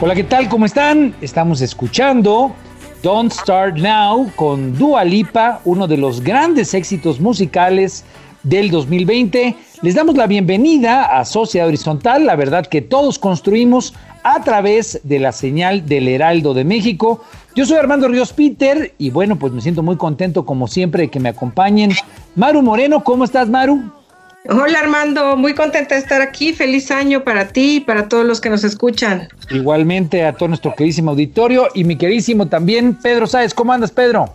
Hola, ¿qué tal? ¿Cómo están? Estamos escuchando Don't Start Now con Dua Lipa, uno de los grandes éxitos musicales del 2020. Les damos la bienvenida a Sociedad Horizontal, la verdad que todos construimos a través de la señal del Heraldo de México. Yo soy Armando Ríos Peter y bueno, pues me siento muy contento como siempre de que me acompañen. Maru Moreno, ¿cómo estás Maru? Hola Armando, muy contenta de estar aquí. Feliz año para ti y para todos los que nos escuchan. Igualmente a todo nuestro queridísimo auditorio y mi queridísimo también Pedro Sáez. ¿Cómo andas Pedro?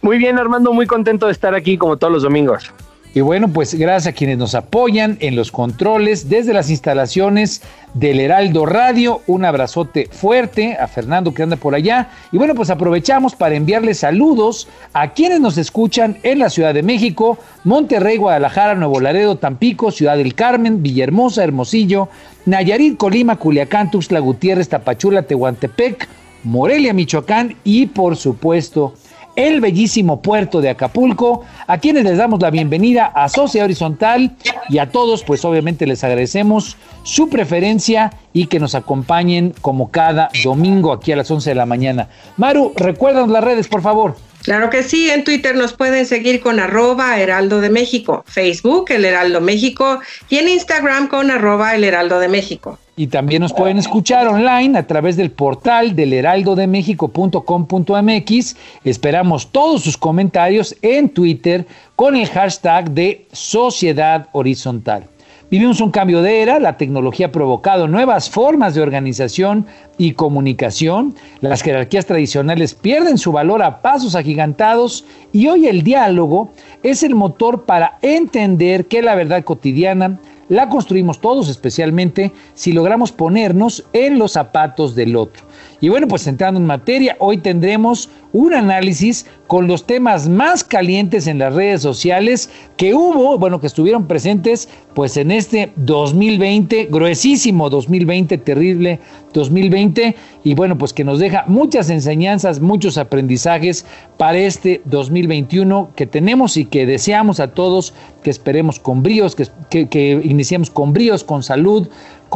Muy bien, Armando, muy contento de estar aquí como todos los domingos. Y bueno, pues gracias a quienes nos apoyan en los controles desde las instalaciones del Heraldo Radio. Un abrazote fuerte a Fernando que anda por allá. Y bueno, pues aprovechamos para enviarles saludos a quienes nos escuchan en la Ciudad de México, Monterrey, Guadalajara, Nuevo Laredo, Tampico, Ciudad del Carmen, Villahermosa, Hermosillo, Nayarit, Colima, Culiacán, Tuxtla Gutiérrez, Tapachula, Tehuantepec, Morelia, Michoacán y por supuesto el bellísimo puerto de Acapulco, a quienes les damos la bienvenida a Sociedad Horizontal y a todos, pues obviamente les agradecemos su preferencia y que nos acompañen como cada domingo aquí a las 11 de la mañana. Maru, recuérdanos las redes, por favor. Claro que sí, en Twitter nos pueden seguir con arroba Heraldo de México, Facebook El Heraldo México y en Instagram con arroba El Heraldo de México. Y también nos pueden escuchar online a través del portal del heraldodemexico.com.mx. Esperamos todos sus comentarios en Twitter con el hashtag de Sociedad Horizontal. Vivimos un cambio de era, la tecnología ha provocado nuevas formas de organización y comunicación, las jerarquías tradicionales pierden su valor a pasos agigantados y hoy el diálogo es el motor para entender que la verdad cotidiana la construimos todos, especialmente si logramos ponernos en los zapatos del otro. Y bueno, pues entrando en materia, hoy tendremos un análisis con los temas más calientes en las redes sociales que hubo, bueno, que estuvieron presentes pues en este 2020, gruesísimo 2020, terrible 2020, y bueno, pues que nos deja muchas enseñanzas, muchos aprendizajes para este 2021 que tenemos y que deseamos a todos que esperemos con bríos, que, que, que iniciemos con bríos, con salud,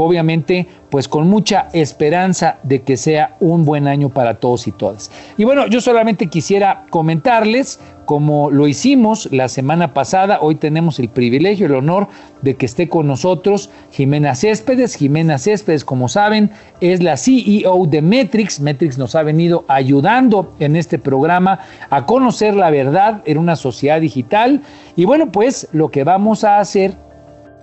obviamente pues con mucha esperanza de que sea un buen año para todos y todas. Y bueno, yo solamente quisiera comentarles, como lo hicimos la semana pasada, hoy tenemos el privilegio, el honor de que esté con nosotros Jimena Céspedes. Jimena Céspedes, como saben, es la CEO de Metrix. Metrix nos ha venido ayudando en este programa a conocer la verdad en una sociedad digital. Y bueno, pues lo que vamos a hacer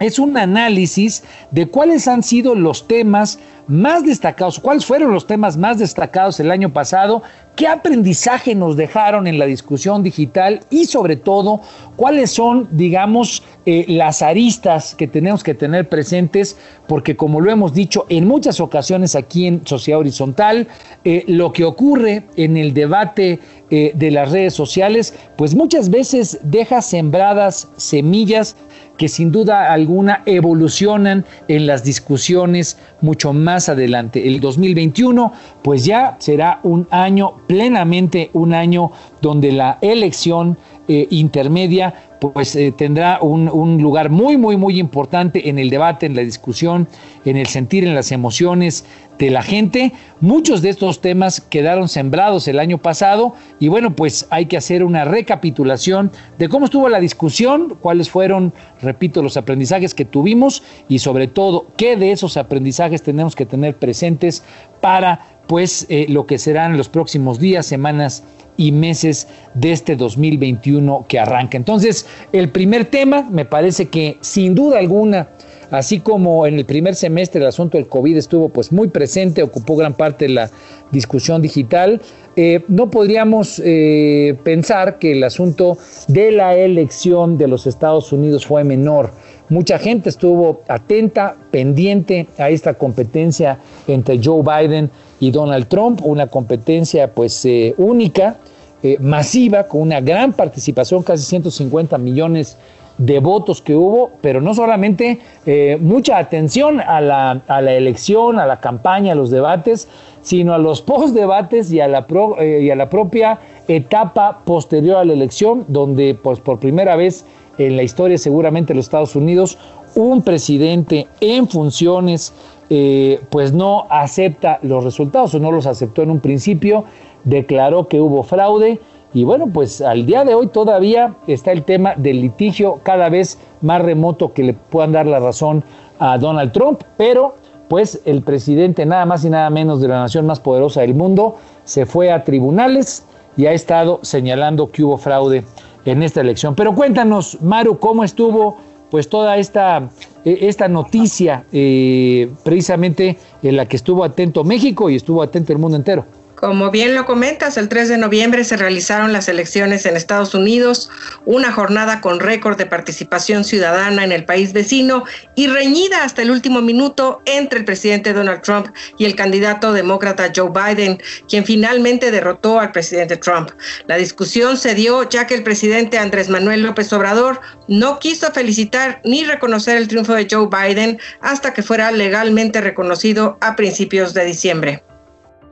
es un análisis de cuáles han sido los temas más destacados, cuáles fueron los temas más destacados el año pasado, qué aprendizaje nos dejaron en la discusión digital y sobre todo cuáles son, digamos, eh, las aristas que tenemos que tener presentes, porque como lo hemos dicho en muchas ocasiones aquí en Sociedad Horizontal, eh, lo que ocurre en el debate eh, de las redes sociales, pues muchas veces deja sembradas semillas que sin duda alguna evolucionan en las discusiones mucho más adelante. El 2021 pues ya será un año plenamente un año donde la elección eh, intermedia pues eh, tendrá un, un, lugar muy, muy, muy importante en el debate, en la discusión, en el sentir, en las emociones de la gente. Muchos de estos temas quedaron sembrados el año pasado y bueno, pues hay que hacer una recapitulación de cómo estuvo la discusión, cuáles fueron, repito, los aprendizajes que tuvimos y sobre todo qué de esos aprendizajes tenemos que tener presentes para pues eh, lo que serán los próximos días, semanas y meses de este 2021 que arranca. Entonces, el primer tema, me parece que sin duda alguna, así como en el primer semestre el asunto del COVID estuvo pues muy presente, ocupó gran parte de la discusión digital, eh, no podríamos eh, pensar que el asunto de la elección de los Estados Unidos fue menor. Mucha gente estuvo atenta, pendiente a esta competencia entre Joe Biden y Donald Trump, una competencia pues eh, única, eh, masiva, con una gran participación, casi 150 millones de votos que hubo, pero no solamente eh, mucha atención a la, a la, elección, a la campaña, a los debates, sino a los post-debates y, a la y a la propia etapa posterior a la elección, donde pues, por primera vez en la historia seguramente de los Estados Unidos, un presidente en funciones eh, pues no acepta los resultados o no los aceptó en un principio, declaró que hubo fraude y bueno, pues al día de hoy todavía está el tema del litigio cada vez más remoto que le puedan dar la razón a Donald Trump, pero pues el presidente nada más y nada menos de la nación más poderosa del mundo se fue a tribunales y ha estado señalando que hubo fraude en esta elección. Pero cuéntanos, Maru, cómo estuvo pues toda esta, esta noticia eh, precisamente en la que estuvo atento México y estuvo atento el mundo entero. Como bien lo comentas, el 3 de noviembre se realizaron las elecciones en Estados Unidos, una jornada con récord de participación ciudadana en el país vecino y reñida hasta el último minuto entre el presidente Donald Trump y el candidato demócrata Joe Biden, quien finalmente derrotó al presidente Trump. La discusión se dio ya que el presidente Andrés Manuel López Obrador no quiso felicitar ni reconocer el triunfo de Joe Biden hasta que fuera legalmente reconocido a principios de diciembre.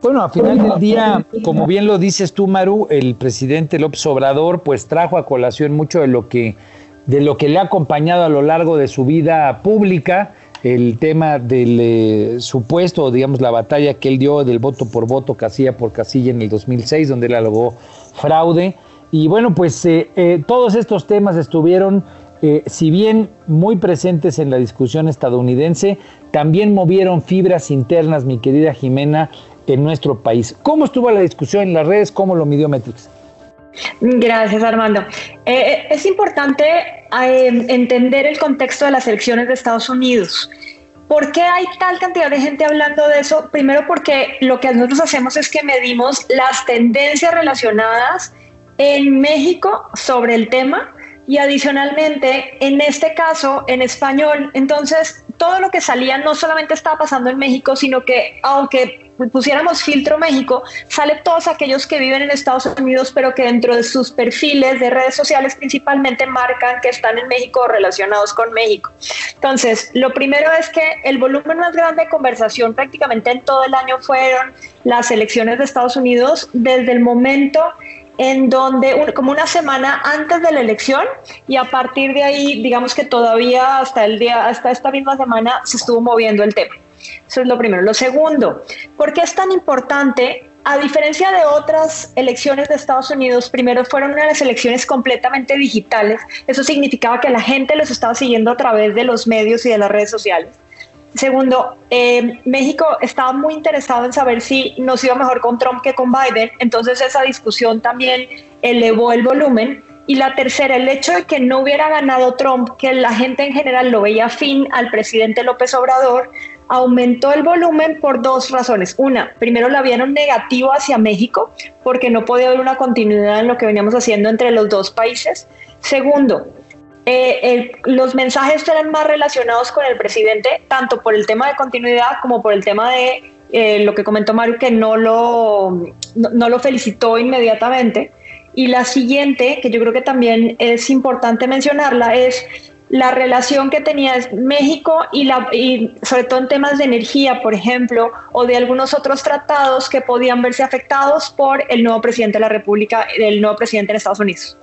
Bueno, a final del día, como bien lo dices tú, Maru, el presidente López Obrador, pues trajo a colación mucho de lo que, de lo que le ha acompañado a lo largo de su vida pública, el tema del eh, supuesto, digamos, la batalla que él dio del voto por voto, casilla por casilla en el 2006, donde él alogó fraude. Y bueno, pues eh, eh, todos estos temas estuvieron, si bien muy presentes en la discusión estadounidense, también movieron fibras internas, mi querida Jimena, en nuestro país. ¿Cómo estuvo la discusión en las redes? ¿Cómo lo midió Metrix? Gracias, Armando. Eh, eh, es importante eh, entender el contexto de las elecciones de Estados Unidos. ¿Por qué hay tal cantidad de gente hablando de eso? Primero porque lo que nosotros hacemos es que medimos las tendencias relacionadas en México sobre el tema y adicionalmente, en este caso, en español, entonces todo lo que salía no solamente estaba pasando en México, sino que aunque pusiéramos filtro México, sale todos aquellos que viven en Estados Unidos, pero que dentro de sus perfiles de redes sociales principalmente marcan que están en México o relacionados con México. Entonces, lo primero es que el volumen más grande de conversación prácticamente en todo el año fueron las elecciones de Estados Unidos desde el momento en donde como una semana antes de la elección y a partir de ahí digamos que todavía hasta el día hasta esta misma semana se estuvo moviendo el tema. Eso es lo primero. Lo segundo, ¿por qué es tan importante? A diferencia de otras elecciones de Estados Unidos, primero fueron unas elecciones completamente digitales. Eso significaba que la gente los estaba siguiendo a través de los medios y de las redes sociales. Segundo, eh, México estaba muy interesado en saber si nos iba mejor con Trump que con Biden, entonces esa discusión también elevó el volumen. Y la tercera, el hecho de que no hubiera ganado Trump, que la gente en general lo veía fin al presidente López Obrador, aumentó el volumen por dos razones. Una, primero la vieron negativo hacia México porque no podía haber una continuidad en lo que veníamos haciendo entre los dos países. Segundo, eh, los mensajes eran más relacionados con el presidente, tanto por el tema de continuidad como por el tema de eh, lo que comentó Mario, que no lo, no lo felicitó inmediatamente. Y la siguiente, que yo creo que también es importante mencionarla, es la relación que tenía México y, sobre todo en temas de energía, por ejemplo, o de algunos otros tratados que podían verse afectados por el nuevo presidente de la República, el nuevo presidente de Estados Unidos.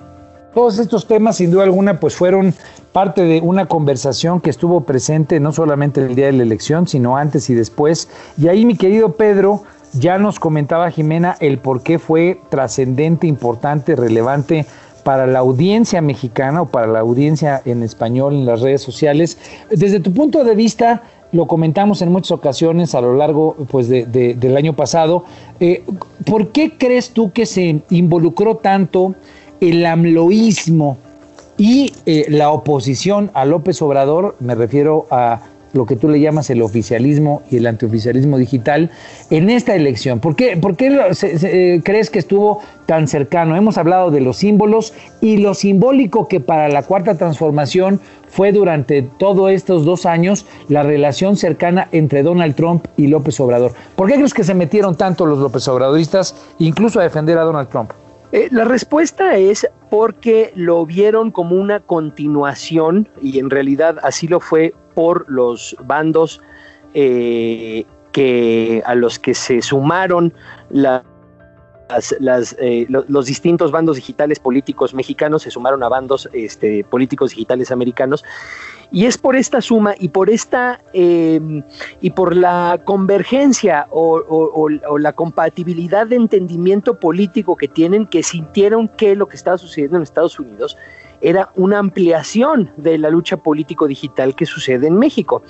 Todos estos temas, sin duda alguna, pues fueron parte de una conversación que estuvo presente no solamente el día de la elección, sino antes y después. Y ahí, mi querido Pedro, ya nos comentaba Jimena el por qué fue trascendente, importante, relevante para la audiencia mexicana o para la audiencia en español en las redes sociales. Desde tu punto de vista, lo comentamos en muchas ocasiones a lo largo pues, del año pasado, eh, ¿por qué crees tú que se involucró tanto el amloísmo y eh, la oposición a López Obrador? Me refiero a lo que tú le llamas el oficialismo y el antioficialismo digital en esta elección? ¿Por qué, por qué eh, crees que estuvo tan cercano? Hemos hablado de los símbolos y lo simbólico que para la cuarta transformación fue durante todos estos dos años la relación cercana entre Donald Trump y López Obrador. ¿Por qué crees que se metieron tanto los López Obradoristas incluso a defender a Donald Trump? Eh, la respuesta es porque lo vieron como una continuación, y en realidad así lo fue por los bandos eh, que, a los que se sumaron las, eh, los distintos bandos digitales políticos mexicanos, se sumaron a bandos este, políticos digitales americanos. Y es por esta suma y por esta em, y por la convergencia o, la compatibilidad de entendimiento político que tienen que sintieron que lo que estaba sucediendo en Estados Unidos era una ampliación de la lucha político digital que sucede en México.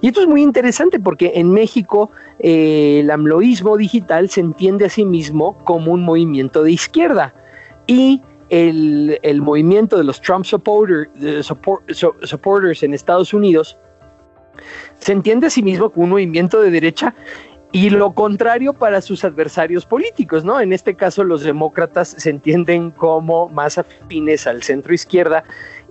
Y esto es muy interesante porque en México eh, el amloísmo digital se entiende a sí mismo como un movimiento de izquierda y el, movimiento de los Trump supporters en Estados Unidos se entiende a sí mismo como un movimiento de derecha y lo contrario para sus adversarios políticos, ¿no? En este caso los demócratas se entienden como más afines al centro izquierda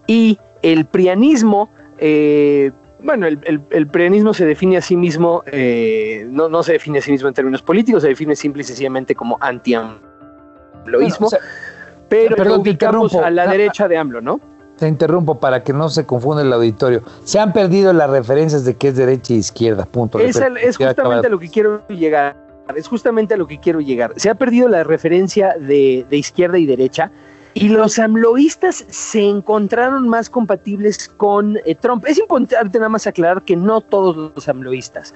y el prianismo, eh, bueno, el, prianismo se define a sí mismo, eh, no, no se define a sí mismo en términos políticos, se define simple y sencillamente como anti-amloísmo pero Perdón, ubicamos a la derecha de AMLO, ¿no? Te interrumpo para que no se confunda el auditorio. Se han perdido las referencias de que es derecha e izquierda, punto. Es, es justamente a lo que quiero llegar. Es justamente a lo que quiero llegar. Se ha perdido la referencia de, izquierda y derecha. Y los amloístas se encontraron más compatibles con eh, Trump. Es importante nada más aclarar que no todos los amloístas.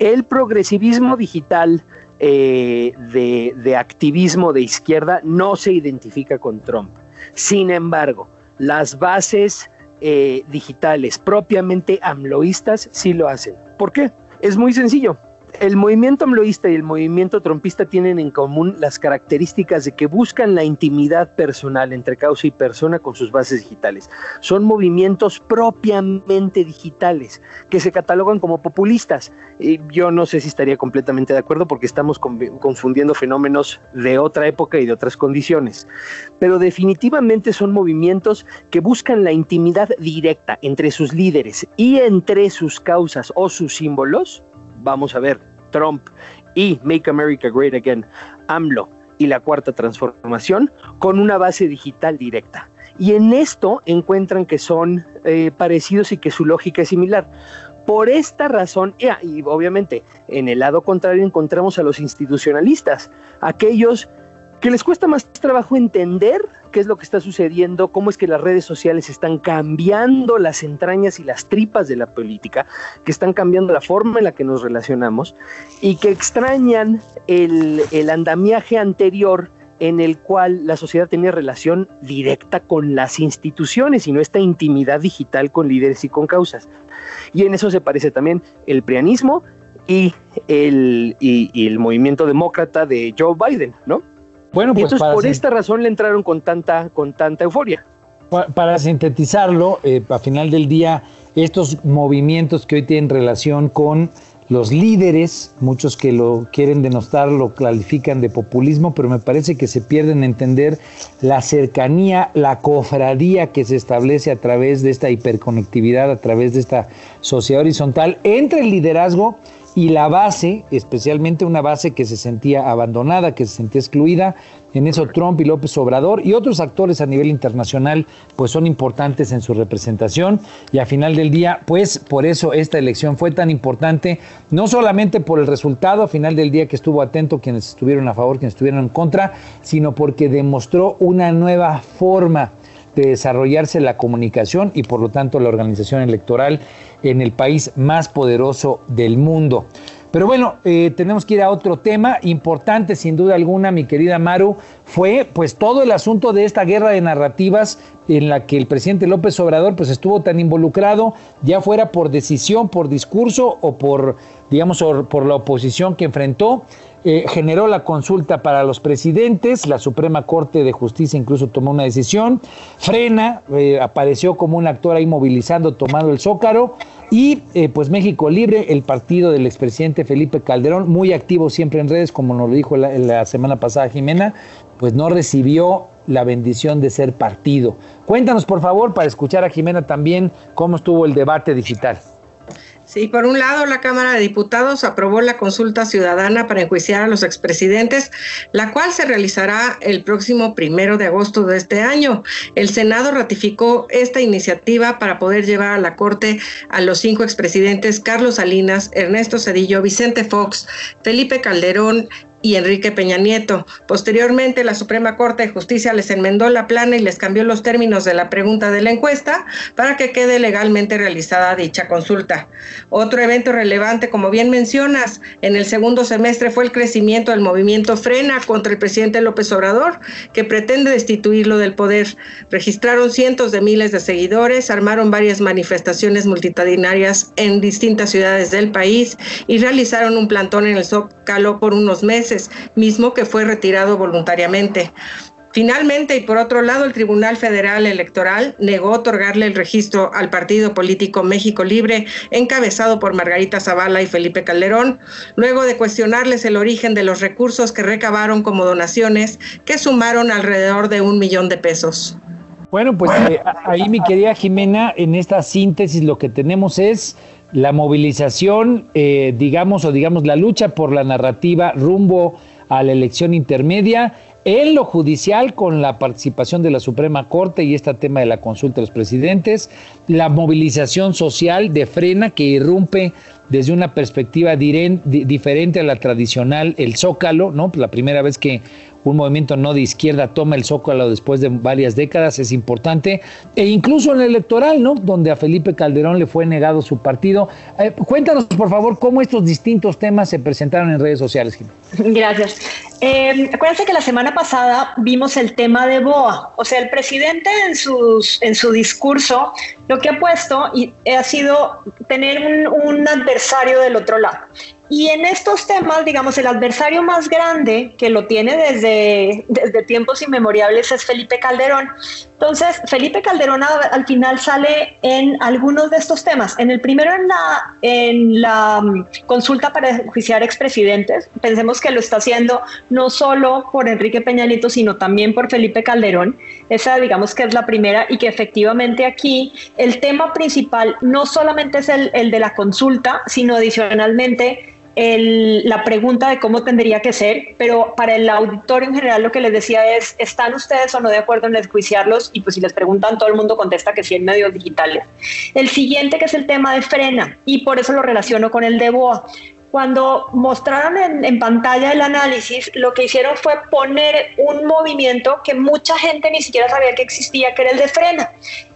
El progresivismo digital, eh, de, activismo de izquierda no se identifica con Trump. Sin embargo, las bases eh, digitales propiamente amloístas sí lo hacen. ¿Por qué? Es muy sencillo el movimiento amloísta y el movimiento trompista tienen en común las características de que buscan la intimidad personal entre causa y persona con sus bases digitales. Son movimientos propiamente digitales que se catalogan como populistas. Y yo no sé si estaría completamente de acuerdo porque estamos confundiendo fenómenos de otra época y de otras condiciones. Pero definitivamente son movimientos que buscan la intimidad directa entre sus líderes y entre sus causas o sus símbolos vamos a ver Trump y Make America Great Again, AMLO y la cuarta transformación con una base digital directa. Y en esto encuentran que son eh, parecidos y que su lógica es similar. Por esta razón, y obviamente en el lado contrario encontramos a los institucionalistas, aquellos que les cuesta más trabajo entender qué es lo que está sucediendo, cómo es que las redes sociales están cambiando las entrañas y las tripas de la política, que están cambiando la forma en la que nos relacionamos y que extrañan el, andamiaje anterior en el cual la sociedad tenía relación directa con las instituciones y no esta intimidad digital con líderes y con causas. Y en eso se parece también el prianismo y el, y el movimiento demócrata de Joe Biden, ¿no? Bueno, pues entonces por esta razón le entraron con tanta, con tanta euforia. Para, sintetizarlo, eh, a final del día, estos movimientos que hoy tienen relación con los líderes, muchos que lo quieren denostar lo califican de populismo, pero me parece que se pierden entender la cercanía, la cofradía que se establece a través de esta hiperconectividad, a través de esta sociedad horizontal entre el liderazgo y la base, especialmente una base que se sentía abandonada, que se sentía excluida, en eso Trump y López Obrador y otros actores a nivel internacional pues son importantes en su representación. Y a final del día pues por eso esta elección fue tan importante, no solamente por el resultado a final del día que estuvo atento quienes estuvieron a favor, quienes estuvieron en contra, sino porque demostró una nueva forma de desarrollarse la comunicación y por lo tanto la organización electoral en el país más poderoso del mundo. Pero bueno, eh, tenemos que ir a otro tema importante, sin duda alguna, mi querida Maru, fue pues todo el asunto de esta guerra de narrativas en la que el presidente López Obrador pues estuvo tan involucrado, ya fuera por decisión, por discurso o por, digamos, por la oposición que enfrentó. Eh, generó la consulta para los presidentes, la Suprema Corte de Justicia incluso tomó una decisión, frena, eh, apareció como un actor ahí movilizando, tomando el zócaro, y eh, pues México Libre, el partido del expresidente Felipe Calderón, muy activo siempre en redes, como nos lo dijo la semana pasada Jimena, pues no recibió la bendición de ser partido. Cuéntanos, por favor, para escuchar a Jimena también cómo estuvo el debate digital. Sí, por un lado, la Cámara de Diputados aprobó la consulta ciudadana para enjuiciar a los expresidentes, la cual se realizará el próximo primero de agosto de este año. El Senado ratificó esta iniciativa para poder llevar a la Corte a los cinco expresidentes Carlos Salinas, Ernesto Cedillo, Vicente Fox, Felipe Calderón y Enrique Peña Nieto. Posteriormente, la Suprema Corte de Justicia les enmendó la plana y les cambió los términos de la pregunta de la encuesta para que quede legalmente realizada dicha consulta. Otro evento relevante, como bien mencionas, en el segundo semestre fue el crecimiento del movimiento Frena contra el presidente López Obrador, que pretende destituirlo del poder. Registraron cientos de miles de seguidores, armaron varias manifestaciones multitudinarias en distintas ciudades del país y realizaron un plantón en el Zócalo por unos meses mismo que fue retirado voluntariamente. Finalmente, y por otro lado, el Tribunal Federal Electoral negó otorgarle el registro al partido político México Libre, encabezado por Margarita Zavala y Felipe Calderón, luego de cuestionarles el origen de los recursos que recabaron como donaciones, que sumaron alrededor de un millón de pesos. Bueno, pues eh, ahí mi querida Jimena, en esta síntesis lo que tenemos es la movilización, eh, digamos, o digamos la lucha por la narrativa rumbo a la elección intermedia en lo judicial con la participación de la Suprema Corte y este tema de la consulta de los presidentes, la movilización social de frena que irrumpe desde una perspectiva diferente a la tradicional, el zócalo, ¿no? La primera vez que un movimiento no de izquierda toma el zócalo después de varias décadas, es importante, e incluso en el electoral, ¿no? Donde a Felipe Calderón le fue negado su partido. Eh, cuéntanos, por favor, cómo estos distintos temas se presentaron en redes sociales, Gracias. Eh, acuérdense que la semana pasada vimos el tema de BOA, o sea, el presidente en, sus, en su discurso lo que ha puesto y ha sido tener un adversario del otro lado. Y en estos temas, digamos, el adversario más grande que lo tiene desde, desde tiempos inmemoriales es Felipe Calderón. Entonces, Felipe Calderón al final sale en algunos de estos temas. En el primero, en la, en la mm, consulta para juiciar expresidentes, pensemos que lo está haciendo no solo por Enrique Peñalito, sino también por Felipe Calderón. Esa, digamos que es la primera y que efectivamente aquí el tema principal no solamente es el, el de la consulta, sino adicionalmente la pregunta de cómo tendría que ser, pero para el auditorio en general lo que les decía es, ¿están ustedes o no de acuerdo en enjuiciarlos? Y pues si les preguntan, todo el mundo contesta que sí en medios digitales. El siguiente que es el tema de frena, y por eso lo relaciono con el de BOA. Cuando mostraron en, pantalla el análisis, lo que hicieron fue poner un movimiento que mucha gente ni siquiera sabía que existía, que era el de frena.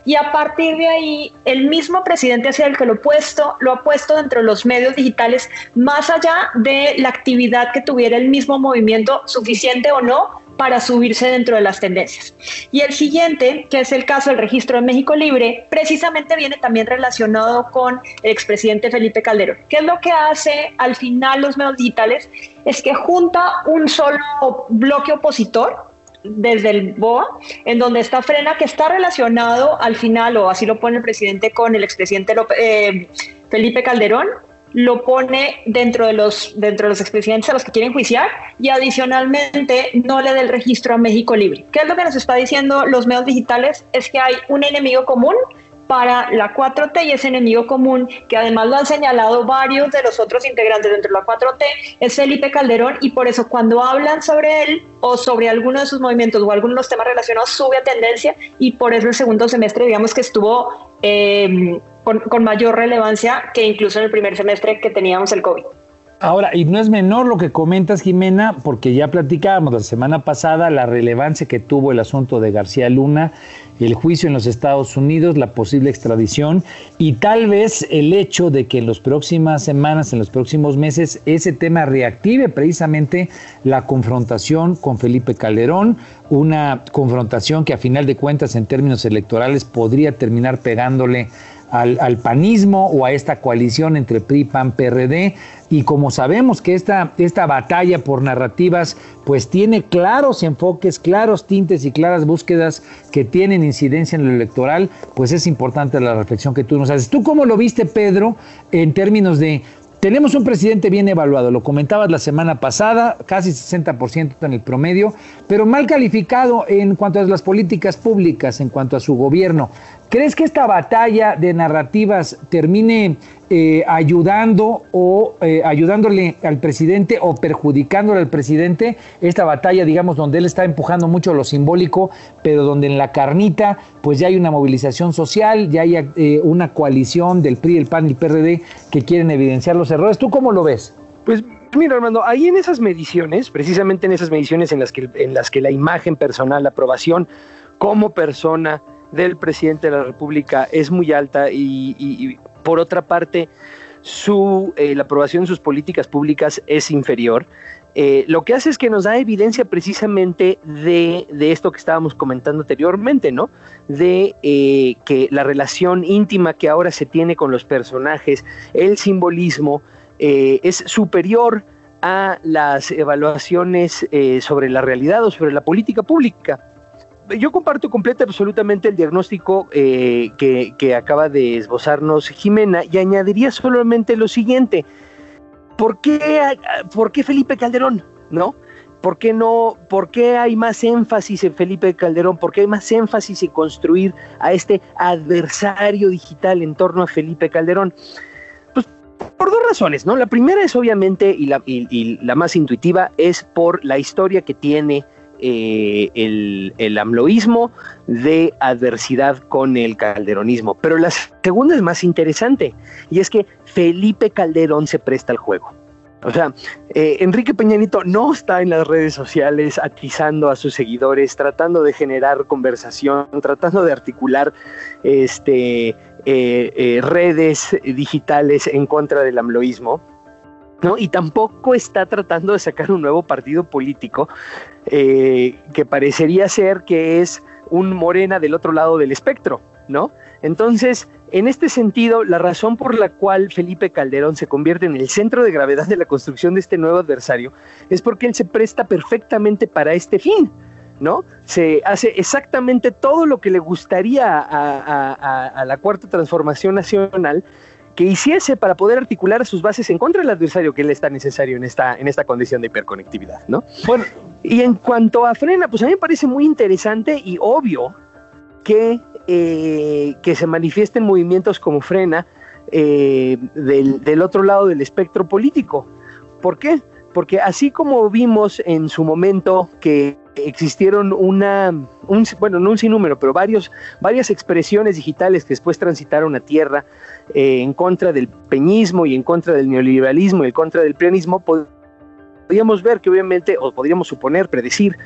Y a partir de ahí, el mismo presidente hacia el que lo, ha puesto, lo ha puesto dentro de los medios digitales, más allá de la actividad que tuviera el mismo movimiento, suficiente o no, para subirse dentro de las tendencias. Y el siguiente, que es el caso del registro de México Libre, precisamente viene también relacionado con el expresidente Felipe Calderón. ¿Qué es lo que hace al final los medios digitales? Es que junta un solo bloque opositor, desde el BOA, en donde está Frena, que está relacionado al final, o así lo pone el presidente, con el expresidente eh, Felipe Calderón, lo pone dentro de los dentro de los expresidentes a los que quieren juiciar y adicionalmente no le da el registro a México Libre. ¿Qué es lo que nos está diciendo los medios digitales? Es que hay un enemigo común para la 4T y ese enemigo común, que además lo han señalado varios de los otros integrantes dentro de la 4T, es Felipe Calderón y por eso cuando hablan sobre él o sobre alguno de sus movimientos o algunos de los temas relacionados sube a tendencia y por eso el segundo semestre digamos que estuvo eh, con, mayor relevancia que incluso en el primer semestre que teníamos el COVID. Ahora, y no es menor lo que comentas, Jimena, porque ya platicábamos la semana pasada la relevancia que tuvo el asunto de García Luna, el juicio en los Estados Unidos, la posible extradición y tal vez el hecho de que en las próximas semanas, en los próximos meses, ese tema reactive precisamente la confrontación con Felipe Calderón, una confrontación que a final de cuentas en términos electorales podría terminar pegándole al, al, panismo o a esta coalición entre PRI, PAN, PRD. Y como sabemos que esta, esta batalla por narrativas pues tiene claros enfoques, claros tintes y claras búsquedas que tienen incidencia en lo electoral, pues es importante la reflexión que tú nos haces. ¿Tú cómo lo viste, Pedro, en términos de tenemos un presidente bien evaluado, lo comentabas la semana pasada, casi 60% en el promedio, pero mal calificado en cuanto a las políticas públicas, en cuanto a su gobierno. ¿Crees que esta batalla de narrativas termine eh, ayudando o eh, ayudándole al presidente o perjudicándole al presidente? Esta batalla, digamos, donde él está empujando mucho lo simbólico, pero donde en la carnita, pues ya hay una movilización social, ya hay eh, una coalición del PRI, el PAN y el PRD que quieren evidenciar los errores. ¿Tú cómo lo ves? Pues Mira, Armando, ahí en esas mediciones, precisamente en esas mediciones en las que, en las que la imagen personal, la aprobación como persona, del presidente de la República es muy alta y, por otra parte su, eh, la aprobación de sus políticas públicas es inferior. Eh, lo que hace es que nos da evidencia precisamente de, de esto que estábamos comentando anteriormente, ¿no? De eh, que la relación íntima que ahora se tiene con los personajes, el simbolismo, es superior a las evaluaciones sobre la realidad o sobre la política pública yo comparto completa absolutamente el diagnóstico eh, que, acaba de esbozarnos Jimena y añadiría solamente lo siguiente. ¿Por qué, ¿por qué Felipe Calderón? ¿No? ¿Por qué no? ¿Por qué hay más énfasis en Felipe Calderón? ¿Por qué hay más énfasis en construir a este adversario digital en torno a Felipe Calderón? Pues por dos razones, ¿no? La primera es obviamente, y la más intuitiva, es por la historia que tiene eh, el, el amloísmo de adversidad con el calderonismo. Pero la segunda es más interesante, y es que Felipe Calderón se presta al juego. O sea, eh, Enrique Peñanito no está en las redes sociales atizando a sus seguidores, tratando de generar conversación, tratando de articular este, eh, redes digitales en contra del amloísmo ¿no? Y tampoco está tratando de sacar un nuevo partido político eh, que parecería ser que es un Morena del otro lado del espectro, ¿no? Entonces, en este sentido, la razón por la cual Felipe Calderón se convierte en el centro de gravedad de la construcción de este nuevo adversario es porque él se presta perfectamente para este fin, ¿no? Se hace exactamente todo lo que le gustaría a, la cuarta transformación nacional que hiciese para poder articular sus bases en contra del adversario que le está necesario en esta, en esta condición de hiperconectividad, ¿no? Bueno, y en cuanto a Frena, pues a mí me parece muy interesante y obvio que, eh, que se manifiesten movimientos como Frena eh, del, del otro lado del espectro político. ¿Por qué? Porque así como vimos en su momento que existieron una, un, bueno, no un sinnúmero, pero varios, varias expresiones digitales que después transitaron a tierra eh, en contra del peñismo y en contra del neoliberalismo y en contra del prianismo, podríamos ver que obviamente, o podríamos suponer, predecir,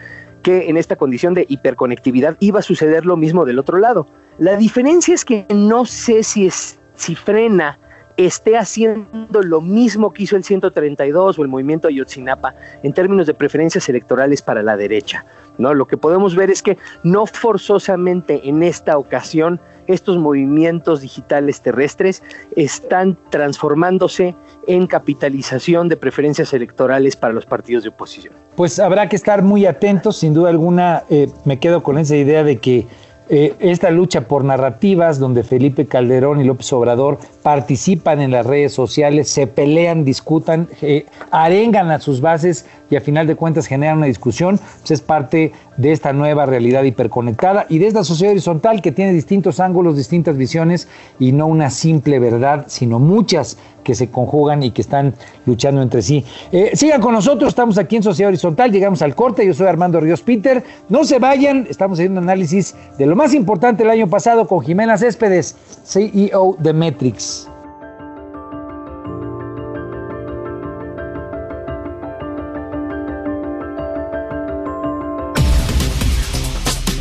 que en esta condición de hiperconectividad iba a suceder lo mismo del otro lado. La diferencia es que no sé si, es, si frena esté haciendo lo mismo que hizo el 132 o el movimiento Ayotzinapa en términos de preferencias electorales para la derecha. ¿no? Lo que podemos ver es que no forzosamente en esta ocasión estos movimientos digitales terrestres están transformándose en capitalización de preferencias electorales para los partidos de oposición. Pues habrá que estar muy atentos, sin duda alguna, eh, me quedo con esa idea de que eh, esta lucha por narrativas donde Felipe Calderón y López Obrador participan en las redes sociales, se pelean, discutan, eh, arengan a sus bases y a final de cuentas generan una discusión, pues es parte de esta nueva realidad hiperconectada y de esta sociedad horizontal que tiene distintos ángulos, distintas visiones y no una simple verdad, sino muchas que se conjugan y que están luchando entre sí. Eh, sigan con nosotros, estamos aquí en Sociedad Horizontal, llegamos al corte, yo soy Armando Ríos Peter, no se vayan, estamos haciendo un análisis de lo más importante el año pasado con Jimena Céspedes, CEO de Metrix.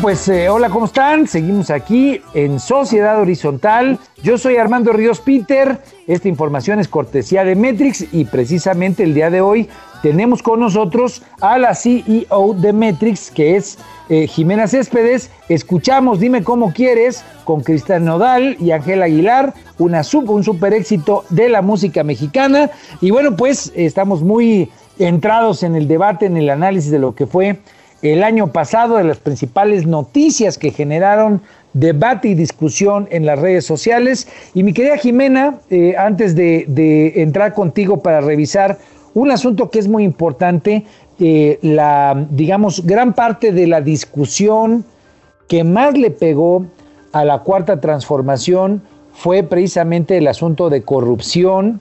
Pues eh, hola, ¿cómo están? Seguimos aquí en Sociedad Horizontal. Yo soy Armando Ríos Peter. Esta información es cortesía de Metrix y precisamente el día de hoy tenemos con nosotros a la CEO de Metrix, que es eh, Jimena Céspedes. Escuchamos Dime cómo quieres con Cristian Nodal y Ángel Aguilar, una un super éxito de la música mexicana. Y bueno, pues estamos muy entrados en el debate, en el análisis de lo que fue el año pasado, de las principales noticias que generaron debate y discusión en las redes sociales. Y mi querida Jimena, eh, antes de, entrar contigo para revisar un asunto que es muy importante, eh, la, digamos, gran parte de la discusión que más le pegó a la cuarta transformación fue precisamente el asunto de corrupción.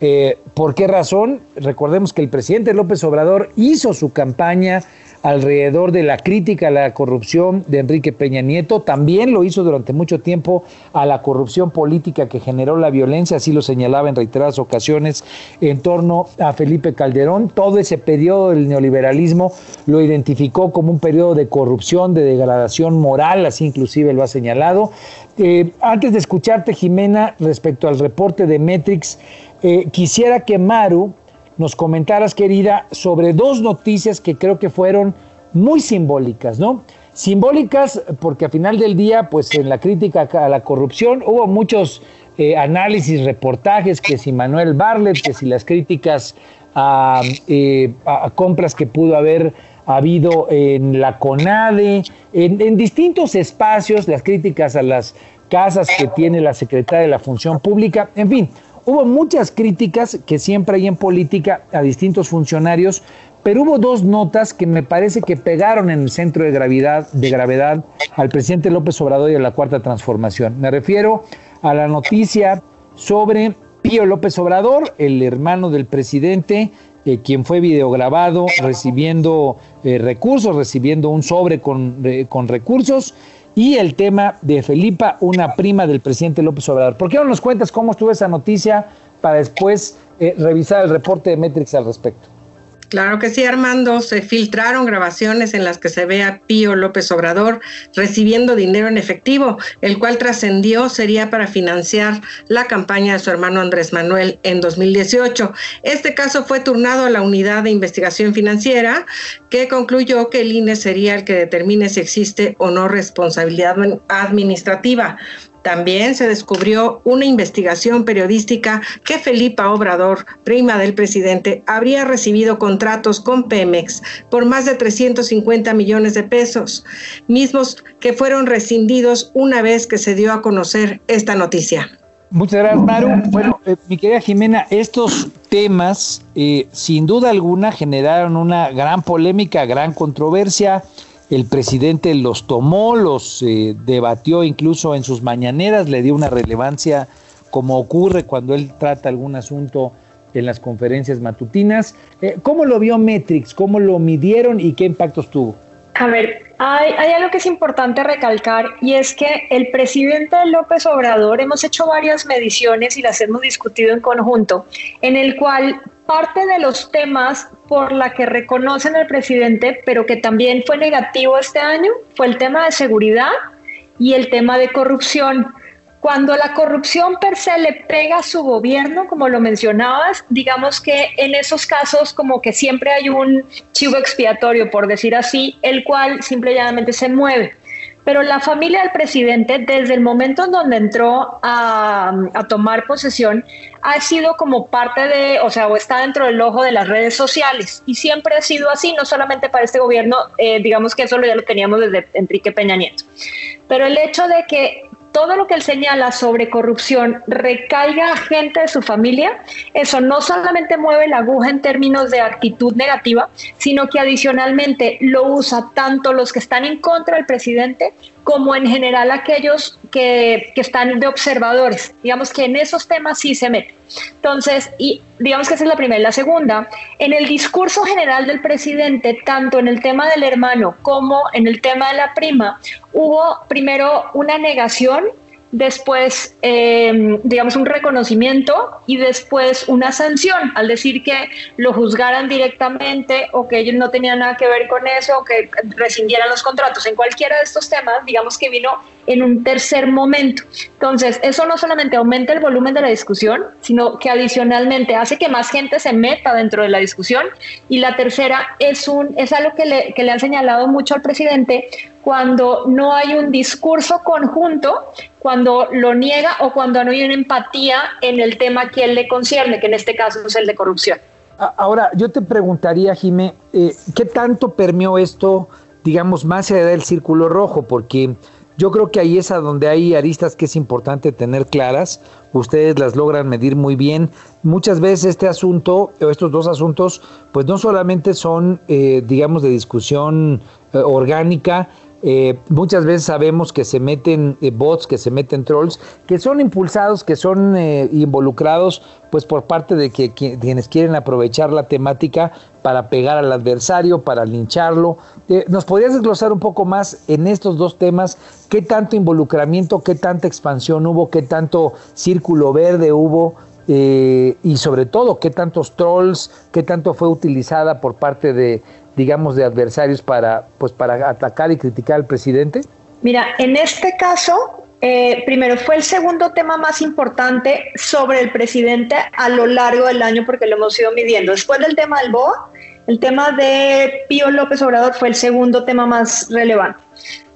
Eh, ¿Por qué razón? Recordemos que el presidente López Obrador hizo su campaña alrededor de la crítica a la corrupción de Enrique Peña Nieto, también lo hizo durante mucho tiempo a la corrupción política que generó la violencia, así lo señalaba en reiteradas ocasiones en torno a Felipe Calderón. Todo ese periodo del neoliberalismo lo identificó como un periodo de corrupción, de degradación moral, así inclusive lo ha señalado. Eh, antes de escucharte, Jimena, respecto al reporte de Metrix, eh, quisiera que Maru nos comentaras, querida, sobre dos noticias que creo que fueron muy simbólicas, ¿no? Simbólicas porque a final del día, pues en la crítica a la corrupción hubo muchos eh, análisis, reportajes, que si Manuel Barlet, que si las críticas a, eh, a compras que pudo haber habido en la CONADE, en, en distintos espacios, las críticas a las casas que tiene la secretaria de la Función Pública, en fin, Hubo muchas críticas que siempre hay en política a distintos funcionarios, pero hubo dos notas que me parece que pegaron en el centro de gravedad, de gravedad al presidente López Obrador y a la cuarta transformación. Me refiero a la noticia sobre Pío López Obrador, el hermano del presidente, eh, quien fue videograbado recibiendo eh, recursos, recibiendo un sobre con, eh, con recursos, y el tema de Felipa, una prima del presidente López Obrador. ¿Por qué no nos cuentas cómo estuvo esa noticia para después eh, revisar el reporte de Metrix al respecto? Claro que sí, Armando. Se filtraron grabaciones en las que se ve a Pío López Obrador recibiendo dinero en efectivo, el cual trascendió sería para financiar la campaña de su hermano Andrés Manuel en 2018. Este caso fue turnado a la unidad de investigación financiera, que concluyó que el INE sería el que determine si existe o no responsabilidad administrativa. También se descubrió una investigación periodística que Felipa Obrador, prima del presidente, habría recibido contratos con Pemex por más de 350 millones de pesos, mismos que fueron rescindidos una vez que se dio a conocer esta noticia. Muchas gracias, Maru. Bueno, eh, mi querida Jimena, estos temas, eh, sin duda alguna, generaron una gran polémica, gran controversia. El presidente los tomó, los eh, debatió incluso en sus mañaneras, le dio una relevancia como ocurre cuando él trata algún asunto en las conferencias matutinas. Eh, ¿Cómo lo vio Metrix? ¿Cómo lo midieron y qué impactos tuvo? A ver, hay, hay, algo que es importante recalcar y es que el presidente López Obrador hemos hecho varias mediciones y las hemos discutido en conjunto, en el cual parte de los temas por la que reconocen al presidente, pero que también fue negativo este año, fue el tema de seguridad y el tema de corrupción. Cuando la corrupción per se le pega a su gobierno, como lo mencionabas, digamos que en esos casos como que siempre hay un chivo expiatorio, por decir así, el cual simplemente se mueve. Pero la familia del presidente, desde el momento en donde entró a, a, tomar posesión, ha sido como parte de, o sea, o está dentro del ojo de las redes sociales. Y siempre ha sido así, no solamente para este gobierno, eh, digamos que eso ya lo teníamos desde Enrique Peña Nieto. Pero el hecho de que todo lo que él señala sobre corrupción recaiga a gente de su familia, eso no solamente mueve la aguja en términos de actitud negativa, sino que adicionalmente lo usa tanto los que están en contra del presidente como en general aquellos que, que, están de observadores. Digamos que en esos temas sí se mete. Entonces, y digamos que esa es la primera. La segunda, en el discurso general del presidente, tanto en el tema del hermano como en el tema de la prima, hubo primero una negación después, eh, digamos, un reconocimiento y después una sanción, al decir que lo juzgaran directamente o que ellos no tenían nada que ver con eso o que rescindieran los contratos. En cualquiera de estos temas, digamos que vino en un tercer momento. Entonces, eso no solamente aumenta el volumen de la discusión, sino que adicionalmente hace que más gente se meta dentro de la discusión. Y la tercera es, un, es algo que le, que le han señalado mucho al presidente cuando no hay un discurso conjunto, cuando lo niega o cuando no hay una empatía en el tema que él le concierne, que en este caso es el de corrupción. Ahora, yo te preguntaría, Jimé, eh, ¿qué tanto permeó esto, digamos, más allá del círculo rojo? Porque yo creo que ahí es a donde hay aristas que es importante tener claras. Ustedes las logran medir muy bien. Muchas veces este asunto, o estos dos asuntos, pues no solamente son, eh, digamos, de discusión eh, orgánica, eh, muchas veces sabemos que se meten eh, bots, que se meten trolls, que son impulsados, que son eh, involucrados, pues por parte de quienes quieren aprovechar la temática para pegar al adversario, para lincharlo. ¿Nos podrías desglosar un poco más en estos dos temas? ¿Qué tanto involucramiento, qué tanta expansión hubo, qué tanto círculo verde hubo? y sobre todo, qué tantos trolls, qué tanto fue utilizada por parte de, digamos, de adversarios para, pues, para atacar y criticar al presidente? Mira, en este caso, eh, primero fue el segundo tema más importante sobre el presidente a lo largo del año porque lo hemos ido midiendo. Después del tema del BOA, el tema de Pío López Obrador fue el segundo tema más relevante.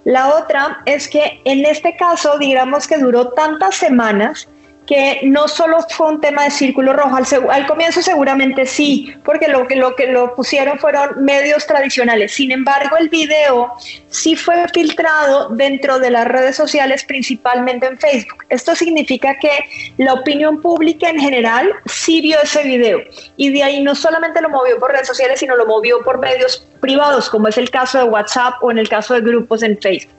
La otra es que en este caso, digamos que duró tantas semanas que no solo fue un tema de círculo rojo, al, comienzo seguramente sí, porque lo que, lo que lo pusieron fueron medios tradicionales. Sin embargo, el video sí fue filtrado dentro de las redes sociales, principalmente en Facebook. Esto significa que la opinión pública en general sí vio ese video y de ahí no solamente lo movió por redes sociales, sino lo movió por medios privados, como es el caso de WhatsApp o en el caso de grupos en Facebook.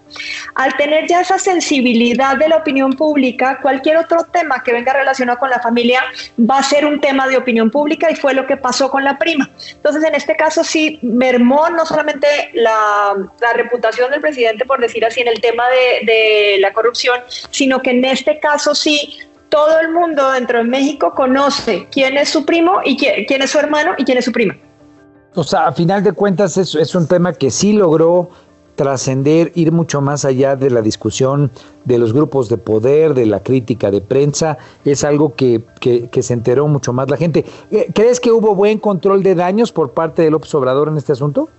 Al tener ya esa sensibilidad de la opinión pública, cualquier otro tema que venga relacionado con la familia va a ser un tema de opinión pública y fue lo que pasó con la prima. Entonces, en este caso sí mermó no solamente la, reputación del presidente, por decir así, en el tema de, la corrupción, sino que en este caso sí todo el mundo dentro de México conoce quién es su primo y quién, quién es su hermano y quién es su prima. O sea, a final de cuentas es, un tema que sí logró trascender, ir mucho más allá de la discusión de los grupos de poder, de la crítica de prensa, es algo que, que, se enteró mucho más la gente. ¿Crees que hubo buen control de daños por parte de López Obrador en este asunto?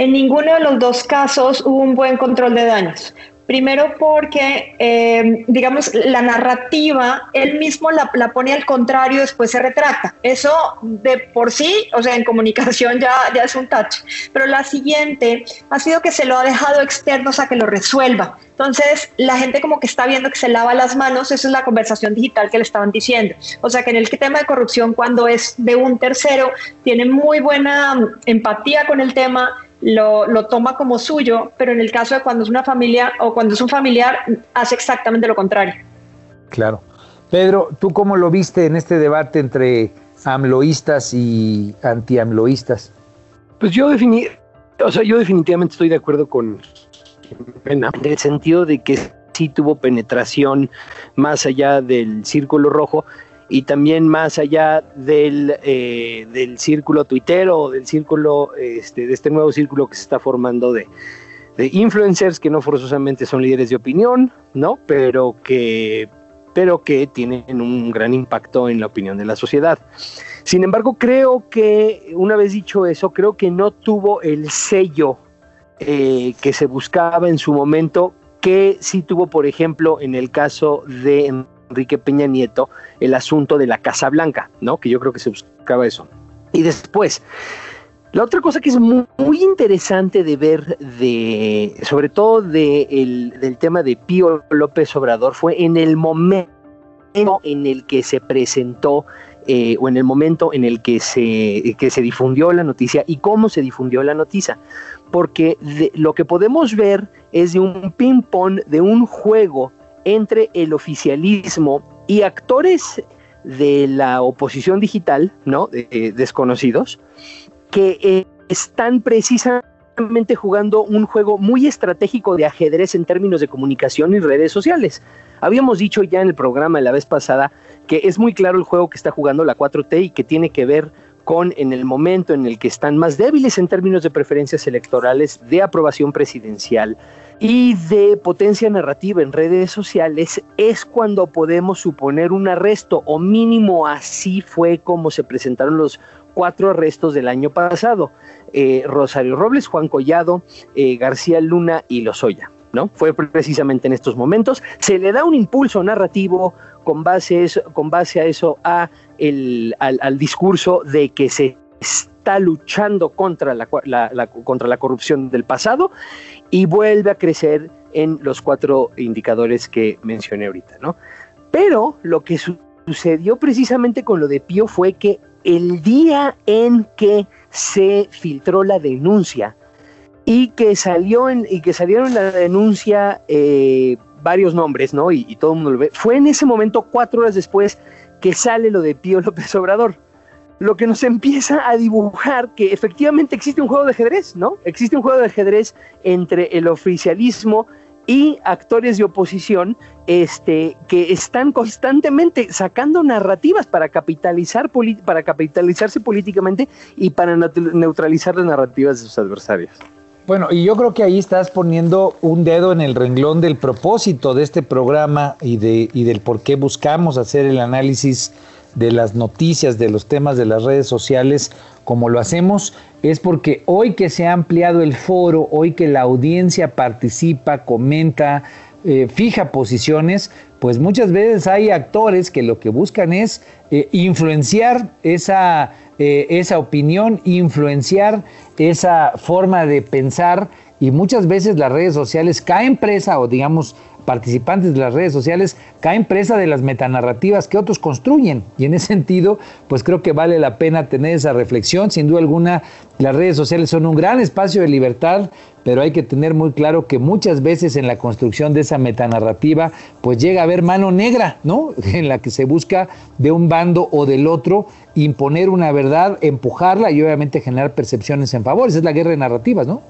En ninguno de los dos casos hubo un buen control de daños. Primero porque, eh, digamos, la narrativa, él mismo la, pone al contrario, después se retracta. Eso de por sí, o sea, en comunicación ya, ya es un touch. Pero la siguiente ha sido que se lo ha dejado externos a que lo resuelva. Entonces, la gente como que está viendo que se lava las manos, esa es la conversación digital que le estaban diciendo. O sea, que en el tema de corrupción, cuando es de un tercero, tiene muy buena empatía con el tema, lo, lo, toma como suyo, pero en el caso de cuando es una familia o cuando es un familiar, hace exactamente lo contrario. Claro. Pedro, ¿tú cómo lo viste en este debate entre amloístas y anti-amloístas? Pues yo definí, o sea, yo definitivamente estoy de acuerdo con en el sentido de que sí tuvo penetración más allá del círculo rojo y también más allá del, eh, del círculo tuitero o del círculo, este, de este nuevo círculo que se está formando de, de influencers que no forzosamente son líderes de opinión, ¿no? Pero que, pero que tienen un gran impacto en la opinión de la sociedad. Sin embargo, creo que, una vez dicho eso, creo que no tuvo el sello eh, que se buscaba en su momento, que sí tuvo, por ejemplo, en el caso de Enrique Peña Nieto, el asunto de la Casa Blanca, ¿no? Que yo creo que se buscaba eso. Y después, la otra cosa que es muy, interesante de ver, de, sobre todo de el, del tema de Pío López Obrador, fue en el momento en el que se presentó eh, o en el momento en el que se, que se difundió la noticia y cómo se difundió la noticia porque lo que podemos ver es de un ping-pong, de un juego entre el oficialismo y actores de la oposición digital, ¿no? desconocidos, que eh, están precisamente jugando un juego muy estratégico de ajedrez en términos de comunicación y redes sociales. Habíamos dicho ya en el programa la vez pasada que es muy claro el juego que está jugando la 4T y que tiene que ver con en el momento en el que están más débiles en términos de preferencias electorales, de aprobación presidencial y de potencia narrativa en redes sociales, es cuando podemos suponer un arresto, o mínimo así fue como se presentaron los cuatro arrestos del año pasado. Eh, Rosario Robles, Juan Collado, eh, García Luna y Lozoya. ¿No? Fue precisamente en estos momentos. Se le da un impulso narrativo con base, con base a eso a al, discurso de que se luchando contra la, contra la corrupción del pasado y vuelve a crecer en los cuatro indicadores que mencioné ahorita, ¿no? Pero lo que sucedió precisamente con lo de Pío fue que el día en que se filtró la denuncia y que salió en, y que salieron en la denuncia eh, varios nombres, ¿no? Y, y, todo el mundo lo ve. Fue en ese momento, cuatro horas después, que sale lo de Pío López Obrador. Lo que nos empieza a dibujar que efectivamente existe un juego de ajedrez, ¿no? Existe un juego de ajedrez entre el oficialismo y actores de oposición este, que están constantemente sacando narrativas para, capitalizar para capitalizarse políticamente y para neutralizar las narrativas de sus adversarios. Bueno, y yo creo que ahí estás poniendo un dedo en el renglón del propósito de este programa y, de, y del por qué buscamos hacer el análisis de las noticias, de los temas de las redes sociales, como lo hacemos, es porque hoy que se ha ampliado el foro, hoy que la audiencia participa, comenta, eh, fija posiciones, pues muchas veces hay actores que lo que buscan es eh, influenciar esa eh, esa opinión, influenciar esa forma de pensar y muchas veces las redes sociales caen presa o digamos participantes de las redes sociales caen presa de las metanarrativas que otros construyen. Y en ese sentido, pues creo que vale la pena tener esa reflexión. Sin duda alguna, las redes sociales son un gran espacio de libertad, pero hay que tener muy claro que muchas veces en la construcción de esa metanarrativa, pues llega a haber mano negra, ¿no? En la que se busca de un bando o del otro imponer una verdad, empujarla y obviamente generar percepciones en favor. Esa es la guerra de narrativas, ¿no?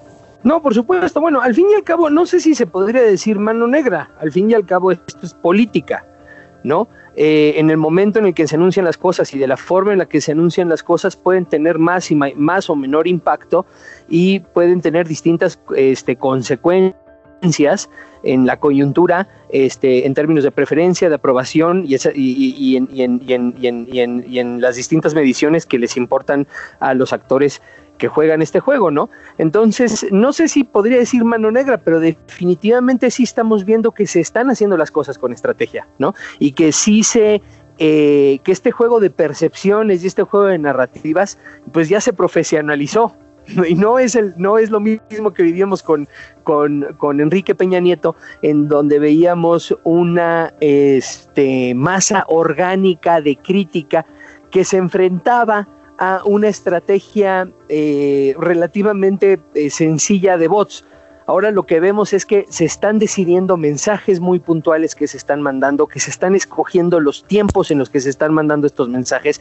No, por supuesto. Bueno, al fin y al cabo, no sé si se podría decir mano negra. Al fin y al cabo, esto es política, ¿no? Eh, en el momento en el que se anuncian las cosas y de la forma en la que se anuncian las cosas pueden tener más y más o menor impacto y pueden tener distintas este, consecuencias en la coyuntura, este, en términos de preferencia, de aprobación y, y, en, las distintas mediciones que les importan a los actores que juegan este juego, ¿no? Entonces, no sé si podría decir mano negra, pero definitivamente sí estamos viendo que se están haciendo las cosas con estrategia, ¿no? Y que sí se eh, que este juego de percepciones y este juego de narrativas, pues ya se profesionalizó. Y no es, el, no es lo mismo que vivíamos con, con, Enrique Peña Nieto, en donde veíamos una este, masa orgánica de crítica que se enfrentaba a una estrategia eh, relativamente eh, sencilla de bots. Ahora lo que vemos es que se están decidiendo mensajes muy puntuales que se están mandando, que se están escogiendo los tiempos en los que se están mandando estos mensajes.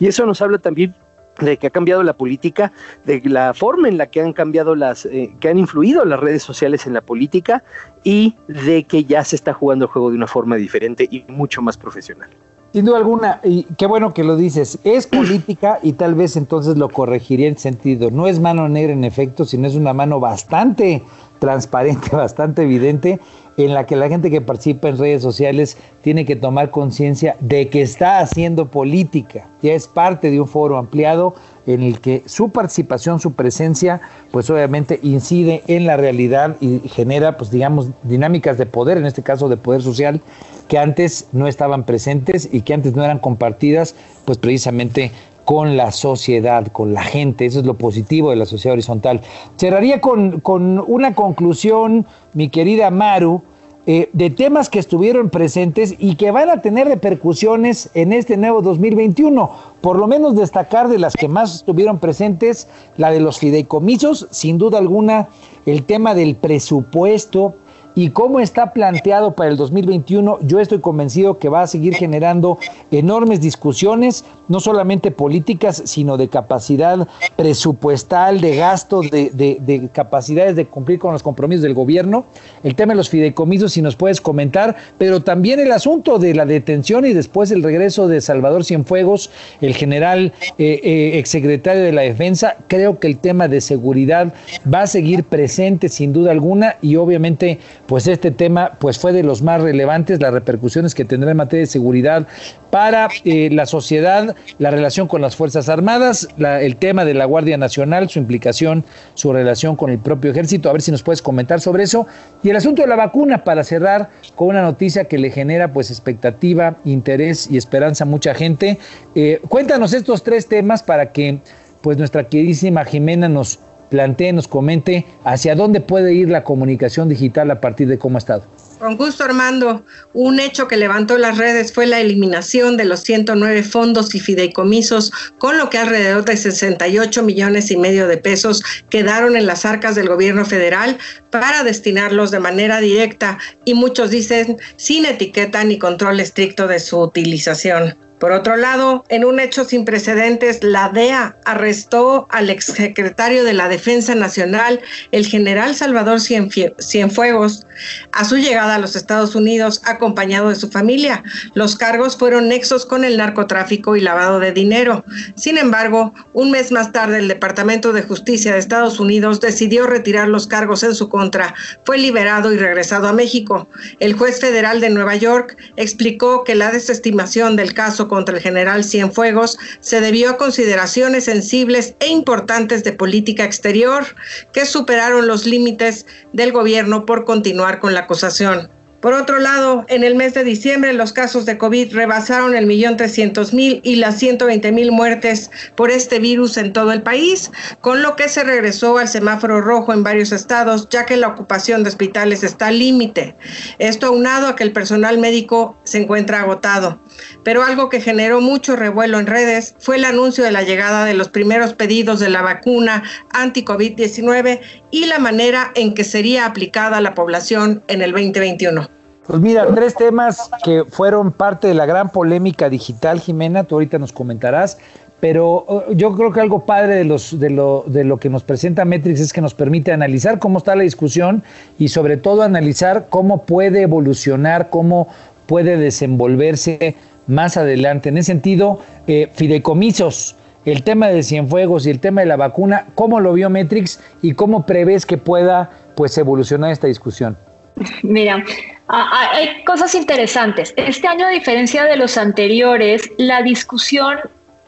Y eso nos habla también de que ha cambiado la política, de la forma en la que han cambiado las, eh, que han influido las redes sociales en la política y de que ya se está jugando el juego de una forma diferente y mucho más profesional. Sin duda alguna, y qué bueno que lo dices, es política y tal vez entonces lo corregiría en sentido. No es mano negra en efecto, sino es una mano bastante transparente, bastante evidente, en la que la gente que participa en redes sociales tiene que tomar conciencia de que está haciendo política, ya es parte de un foro ampliado en el que su participación, su presencia, pues obviamente incide en la realidad y genera, pues digamos, dinámicas de poder, en este caso de poder social, que antes no estaban presentes y que antes no eran compartidas, pues precisamente con la sociedad, con la gente. Eso es lo positivo de la sociedad horizontal. Cerraría con, con una conclusión, mi querida Maru, eh, de temas que estuvieron presentes y que van a tener repercusiones en este nuevo 2021. Por lo menos destacar de las que más estuvieron presentes, la de los fideicomisos, sin duda alguna, el tema del presupuesto, y cómo está planteado para el 2021, yo estoy convencido que va a seguir generando enormes discusiones, no solamente políticas, sino de capacidad presupuestal, de gasto, de, de, capacidades de cumplir con los compromisos del gobierno. El tema de los fideicomisos, si nos puedes comentar, pero también el asunto de la detención y después el regreso de Salvador Cienfuegos, el general eh, eh, exsecretario de la Defensa. Creo que el tema de seguridad va a seguir presente sin duda alguna y obviamente pues este tema pues fue de los más relevantes, las repercusiones que tendrá en materia de seguridad para eh, la sociedad, la relación con las Fuerzas Armadas, el tema de la Guardia Nacional, su implicación, su relación con el propio ejército, a ver si nos puedes comentar sobre eso, y el asunto de la vacuna para cerrar con una noticia que le genera pues expectativa, interés y esperanza a mucha gente. Eh, cuéntanos estos tres temas para que pues nuestra queridísima Jimena nos plantee, nos comente hacia dónde puede ir la comunicación digital a partir de cómo ha estado. Con gusto, Armando. Un hecho que levantó las redes fue la eliminación de los 109 fondos y fideicomisos, con lo que alrededor de 68 millones y medio de pesos quedaron en las arcas del gobierno federal para destinarlos de manera directa y muchos dicen sin etiqueta ni control estricto de su utilización. Por otro lado, en un hecho sin precedentes, la DEA arrestó al exsecretario de la Defensa Nacional, el general Salvador Cienfuegos, a su llegada a los Estados Unidos acompañado de su familia. Los cargos fueron nexos con el narcotráfico y lavado de dinero. Sin embargo, un mes más tarde el Departamento de Justicia de Estados Unidos decidió retirar los cargos en su contra. Fue liberado y regresado a México. El juez federal de Nueva York explicó que la desestimación del caso contra el general Cienfuegos se debió a consideraciones sensibles e importantes de política exterior que superaron los límites del gobierno por continuar con la acusación. Por otro lado, en el mes de diciembre los casos de COVID rebasaron el millón trescientos mil y las ciento veinte mil muertes por este virus en todo el país, con lo que se regresó al semáforo rojo en varios estados, ya que la ocupación de hospitales está al límite. Esto aunado a que el personal médico se encuentra agotado. Pero algo que generó mucho revuelo en redes fue el anuncio de la llegada de los primeros pedidos de la vacuna anti-COVID-19 y la manera en que sería aplicada a la población en el 2021. Pues mira, tres temas que fueron parte de la gran polémica digital, Jimena, tú ahorita nos comentarás, pero uh, yo creo que algo padre de, los, de, lo, de lo que nos presenta Metrix es que nos permite analizar cómo está la discusión y sobre todo analizar cómo puede evolucionar, cómo puede desenvolverse más adelante. En ese sentido, eh, fideicomisos, el tema de Cienfuegos y el tema de la vacuna, ¿cómo lo vio Metrix y cómo prevés que pueda pues evolucionar esta discusión? Mira, hay cosas interesantes. Este año, a diferencia de los anteriores, la discusión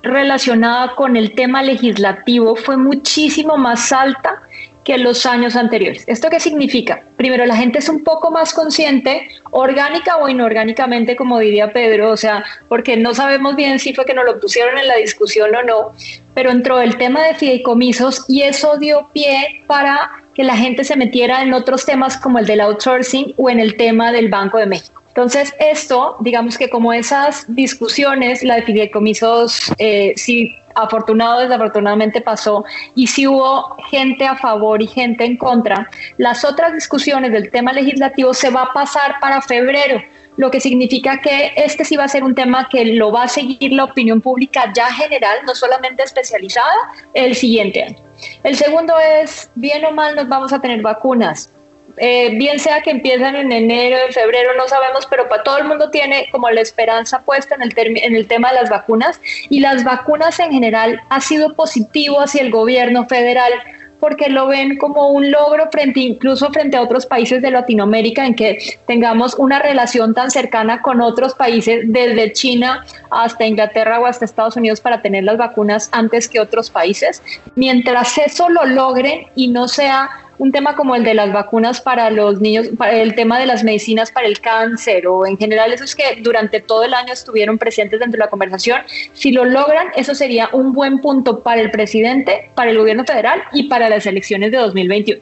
relacionada con el tema legislativo fue muchísimo más alta que los años anteriores. ¿Esto qué significa? Primero, la gente es un poco más consciente, orgánica o inorgánicamente, como diría Pedro, o sea, porque no sabemos bien si fue que nos lo pusieron en la discusión o no, pero entró el tema de fideicomisos y eso dio pie para que la gente se metiera en otros temas como el del outsourcing o en el tema del Banco de México. Entonces, esto, digamos que como esas discusiones, la de fideicomisos, eh, sí afortunado desafortunadamente pasó y si hubo gente a favor y gente en contra, las otras discusiones del tema legislativo se va a pasar para febrero lo que significa que este sí va a ser un tema que lo va a seguir la opinión pública ya general, no solamente especializada, el siguiente año. El segundo es, bien o mal nos vamos a tener vacunas. Eh, bien sea que empiezan en enero, en febrero, no sabemos, pero para todo el mundo tiene como la esperanza puesta en el, en el tema de las vacunas y las vacunas en general ha sido positivo hacia el gobierno federal porque lo ven como un logro frente incluso frente a otros países de Latinoamérica en que tengamos una relación tan cercana con otros países desde China hasta Inglaterra o hasta Estados Unidos para tener las vacunas antes que otros países. Mientras eso lo logren y no sea un tema como el de las vacunas para los niños, el tema de las medicinas para el cáncer o en general esos que durante todo el año estuvieron presentes dentro de la conversación, si lo logran, eso sería un buen punto para el presidente, para el gobierno federal y para las elecciones de 2021.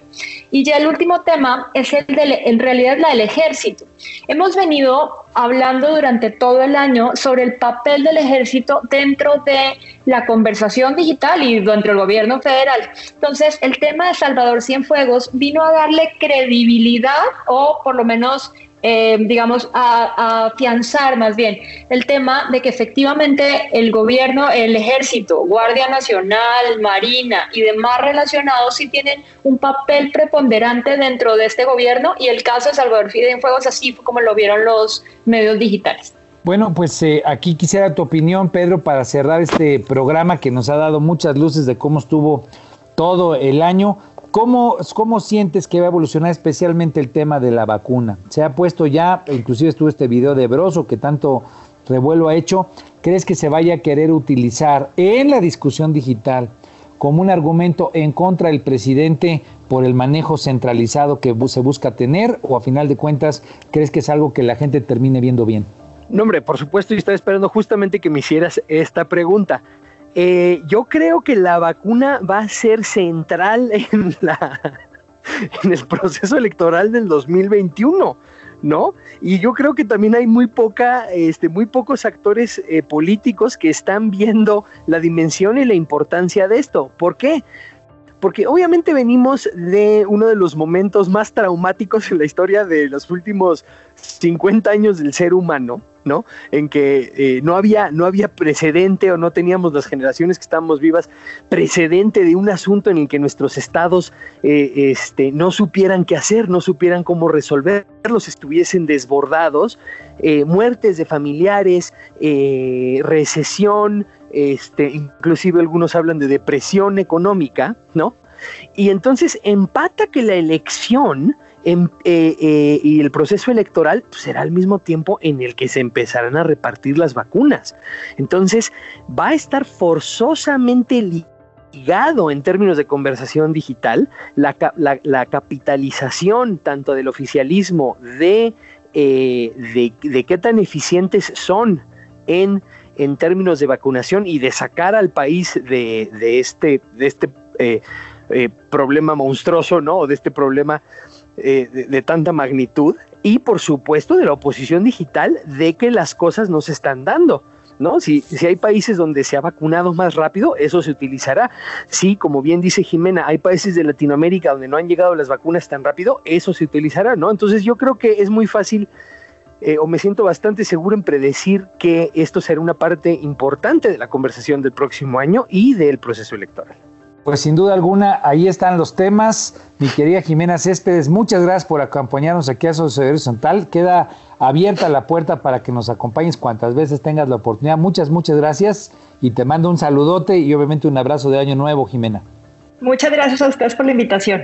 Y ya el último tema es el de, en realidad la del ejército. Hemos venido hablando durante todo el año sobre el papel del ejército dentro de la conversación digital y dentro del gobierno federal. Entonces, el tema de Salvador Cienfuegos vino a darle credibilidad o por lo menos eh, digamos, a, afianzar más bien el tema de que efectivamente el gobierno, el ejército, Guardia Nacional, Marina y demás relacionados sí tienen un papel preponderante dentro de este gobierno y el caso de Salvador Fuegos así fue como lo vieron los medios digitales. Bueno, pues eh, aquí quisiera tu opinión, Pedro, para cerrar este programa que nos ha dado muchas luces de cómo estuvo todo el año. ¿Cómo, ¿Cómo sientes que va a evolucionar especialmente el tema de la vacuna? Se ha puesto ya, inclusive estuvo este video de Broso que tanto revuelo ha hecho. ¿Crees que se vaya a querer utilizar en la discusión digital como un argumento en contra del presidente por el manejo centralizado que se busca tener o a final de cuentas crees que es algo que la gente termine viendo bien? No, hombre, por supuesto, y estaba esperando justamente que me hicieras esta pregunta. Eh, yo creo que la vacuna va a ser central en, la, en el proceso electoral del 2021. ¿no? Y yo creo que también hay muy poca, este, muy pocos actores eh, políticos que están viendo la dimensión y la importancia de esto. ¿Por qué? Porque obviamente venimos de uno de los momentos más traumáticos en la historia de los últimos 50 años del ser humano, ¿no? En que eh, no, había, no había precedente o no teníamos las generaciones que estamos vivas precedente de un asunto en el que nuestros estados eh, este, no supieran qué hacer, no supieran cómo resolverlos, estuviesen desbordados, eh, muertes de familiares, recesión, este, inclusive algunos hablan de depresión económica, ¿no? Y entonces empata que la elección eh, eh, y el proceso electoral pues, será al mismo tiempo en el que se empezarán a repartir las vacunas. Entonces va a estar forzosamente ligado en términos de conversación digital la, capitalización tanto del oficialismo de, eh, de, qué tan eficientes son en, en, términos de vacunación y de sacar al país de, este, de este problema monstruoso, ¿no? O de este problema eh, de, tanta magnitud y por supuesto de la oposición digital de que las cosas no se están dando. ¿No? Si, si hay países donde se ha vacunado más rápido, eso se utilizará. Si, como bien dice Jimena, hay países de Latinoamérica donde no han llegado las vacunas tan rápido, eso se utilizará, ¿no? Entonces yo creo que es muy fácil eh, o me siento bastante seguro en predecir que esto será una parte importante de la conversación del próximo año y del proceso electoral. Pues sin duda alguna, ahí están los temas. Mi querida Jimena Céspedes, muchas gracias por acompañarnos aquí a Sociedad Horizontal. Queda abierta la puerta para que nos acompañes cuantas veces tengas la oportunidad. Muchas, muchas gracias y te mando un saludote y obviamente un abrazo de año nuevo, Jimena. Muchas gracias a ustedes por la invitación.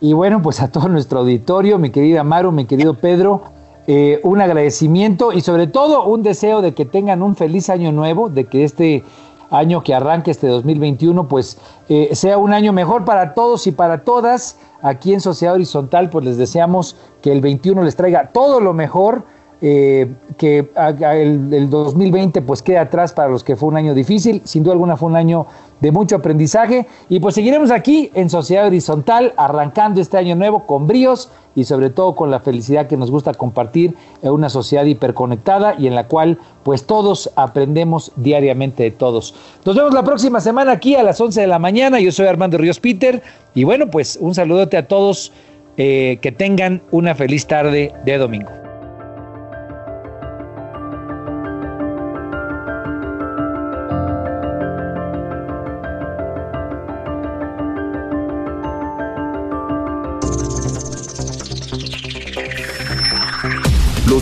Y bueno, pues a todo nuestro auditorio, mi querida Maru, mi querido Pedro, eh, un agradecimiento y sobre todo un deseo de que tengan un feliz año nuevo, de que este año que arranque este 2021, pues eh, sea un año mejor para todos y para todas. Aquí en Sociedad Horizontal, pues les deseamos que el 21 les traiga todo lo mejor, eh, que el, el, 2020 pues queda atrás para los que fue un año difícil, sin duda alguna fue un año de mucho aprendizaje y pues seguiremos aquí en Sociedad Horizontal arrancando este año nuevo con bríos y sobre todo con la felicidad que nos gusta compartir en una sociedad hiperconectada y en la cual pues todos aprendemos diariamente de todos. Nos vemos la próxima semana aquí a las 11 de la mañana, yo soy Armando Ríos Peter y bueno pues un saludote a todos, eh, que tengan una feliz tarde de domingo.